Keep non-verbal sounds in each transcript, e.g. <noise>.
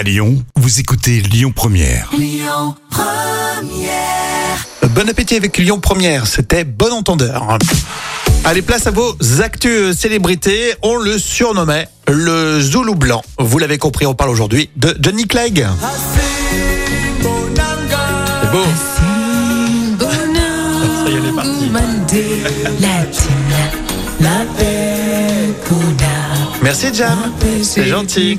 À Lyon, vous écoutez Lyon Première. Bon appétit avec Lyon Première, c'était bon entendeur. Allez, place à vos actus célébrités. On le surnommait le Zoulou blanc. Vous l'avez compris, on parle aujourd'hui de Johnny Clegg. C'est beau. Ça y est, elle est partie. Merci Jam, c'est gentil.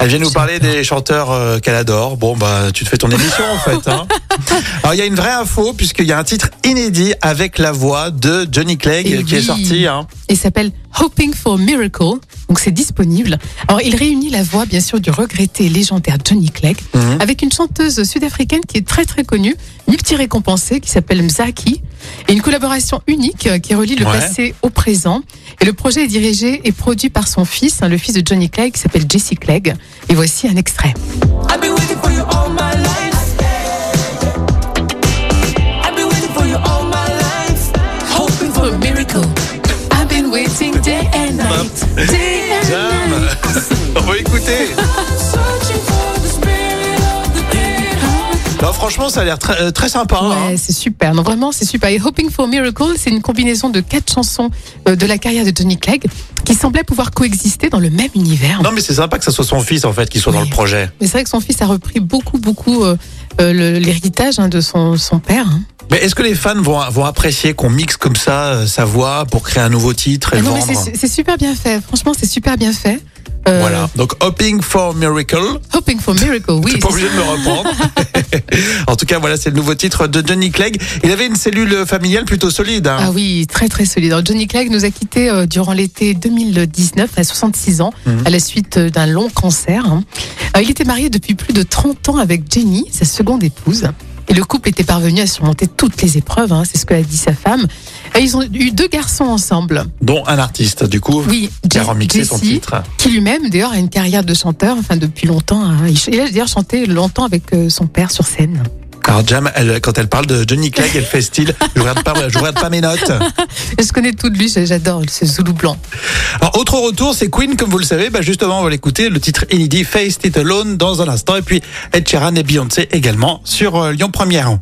Elle vient nous parler des chanteurs euh, qu'elle adore. Bon, bah, tu te fais ton émission en fait. Hein. <laughs> Alors, il y a une vraie info puisqu'il y a un titre inédit avec la voix de Johnny Clegg Et qui est sorti. Hein. Il s'appelle Hoping for a Miracle. Donc c'est disponible. Alors il réunit la voix bien sûr du regretté et légendaire Johnny Clegg Mhm. avec une chanteuse sud-africaine qui est très très connue, multi-récompensée, qui s'appelle Mzaki. Et une collaboration unique euh, qui relie le Ouais. passé au présent. Et le projet est dirigé et produit par son fils, hein, le fils de Johnny Clegg, qui s'appelle Jesse Clegg. Et voici un extrait. I've been on va écouter. Non, franchement, ça a l'air très, euh, très sympa. hein. Ouais, c'est super. Non, vraiment, c'est super. Et Hoping for a Miracle, c'est une combinaison de quatre chansons euh, de la carrière de Johnny Clegg qui semblaient pouvoir coexister dans le même univers. Non, mais c'est sympa que ce soit son fils en fait qui soit dans le projet. Mais c'est vrai que son fils a repris beaucoup, beaucoup euh, euh, l'héritage hein, de son, son père. hein. Mais est-ce que les fans vont, vont apprécier qu'on mixe comme ça euh, sa voix pour créer un nouveau titre et Ah non, mais c'est c'est super bien fait. Franchement, c'est super bien fait. Euh, Voilà. Donc, Hoping for Miracle. Hoping for Miracle, oui. T'es pas obligé de me reprendre. <laughs> en tout cas, voilà, c'est le nouveau titre de Johnny Clegg. Il avait une cellule familiale plutôt solide. hein. Ah oui, très très solide. Alors, Johnny Clegg nous a quittés euh, durant l'été 2019 à 66 ans Mhm. à la suite euh, d'un long cancer. hein. Euh, il était marié depuis plus de 30 ans avec Jenny, sa seconde épouse. Et le couple était parvenu à surmonter toutes les épreuves, hein, c'est ce que a dit sa femme. Et ils ont eu deux garçons ensemble. Dont un artiste, du coup, Oui, qui a remixé son titre. qui lui-même d'ailleurs a une carrière de chanteur, enfin depuis longtemps. hein. Il a d'ailleurs chanté longtemps avec euh, son père sur scène. Alors, Jam, elle, quand elle parle de Johnny Clegg, elle fait style. <laughs> Je regarde pas, je regarde pas mes notes. Je connais tout de lui, j'adore ce Zoulou blanc. Alors, autre retour, c'est Queen, comme vous le savez. Bah, justement, on va l'écouter. Le titre inédit, Face It Alone, dans un instant. Et puis, Ed Sheeran et Beyoncé également sur euh, Lyon Première.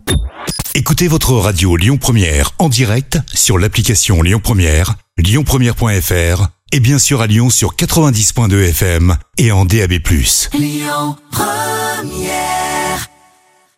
Écoutez votre radio Lyon Première en direct sur l'application Lyon Première, lyonpremière.fr et bien sûr à Lyon sur 90.2 FM et en DAB+. Lyon Première.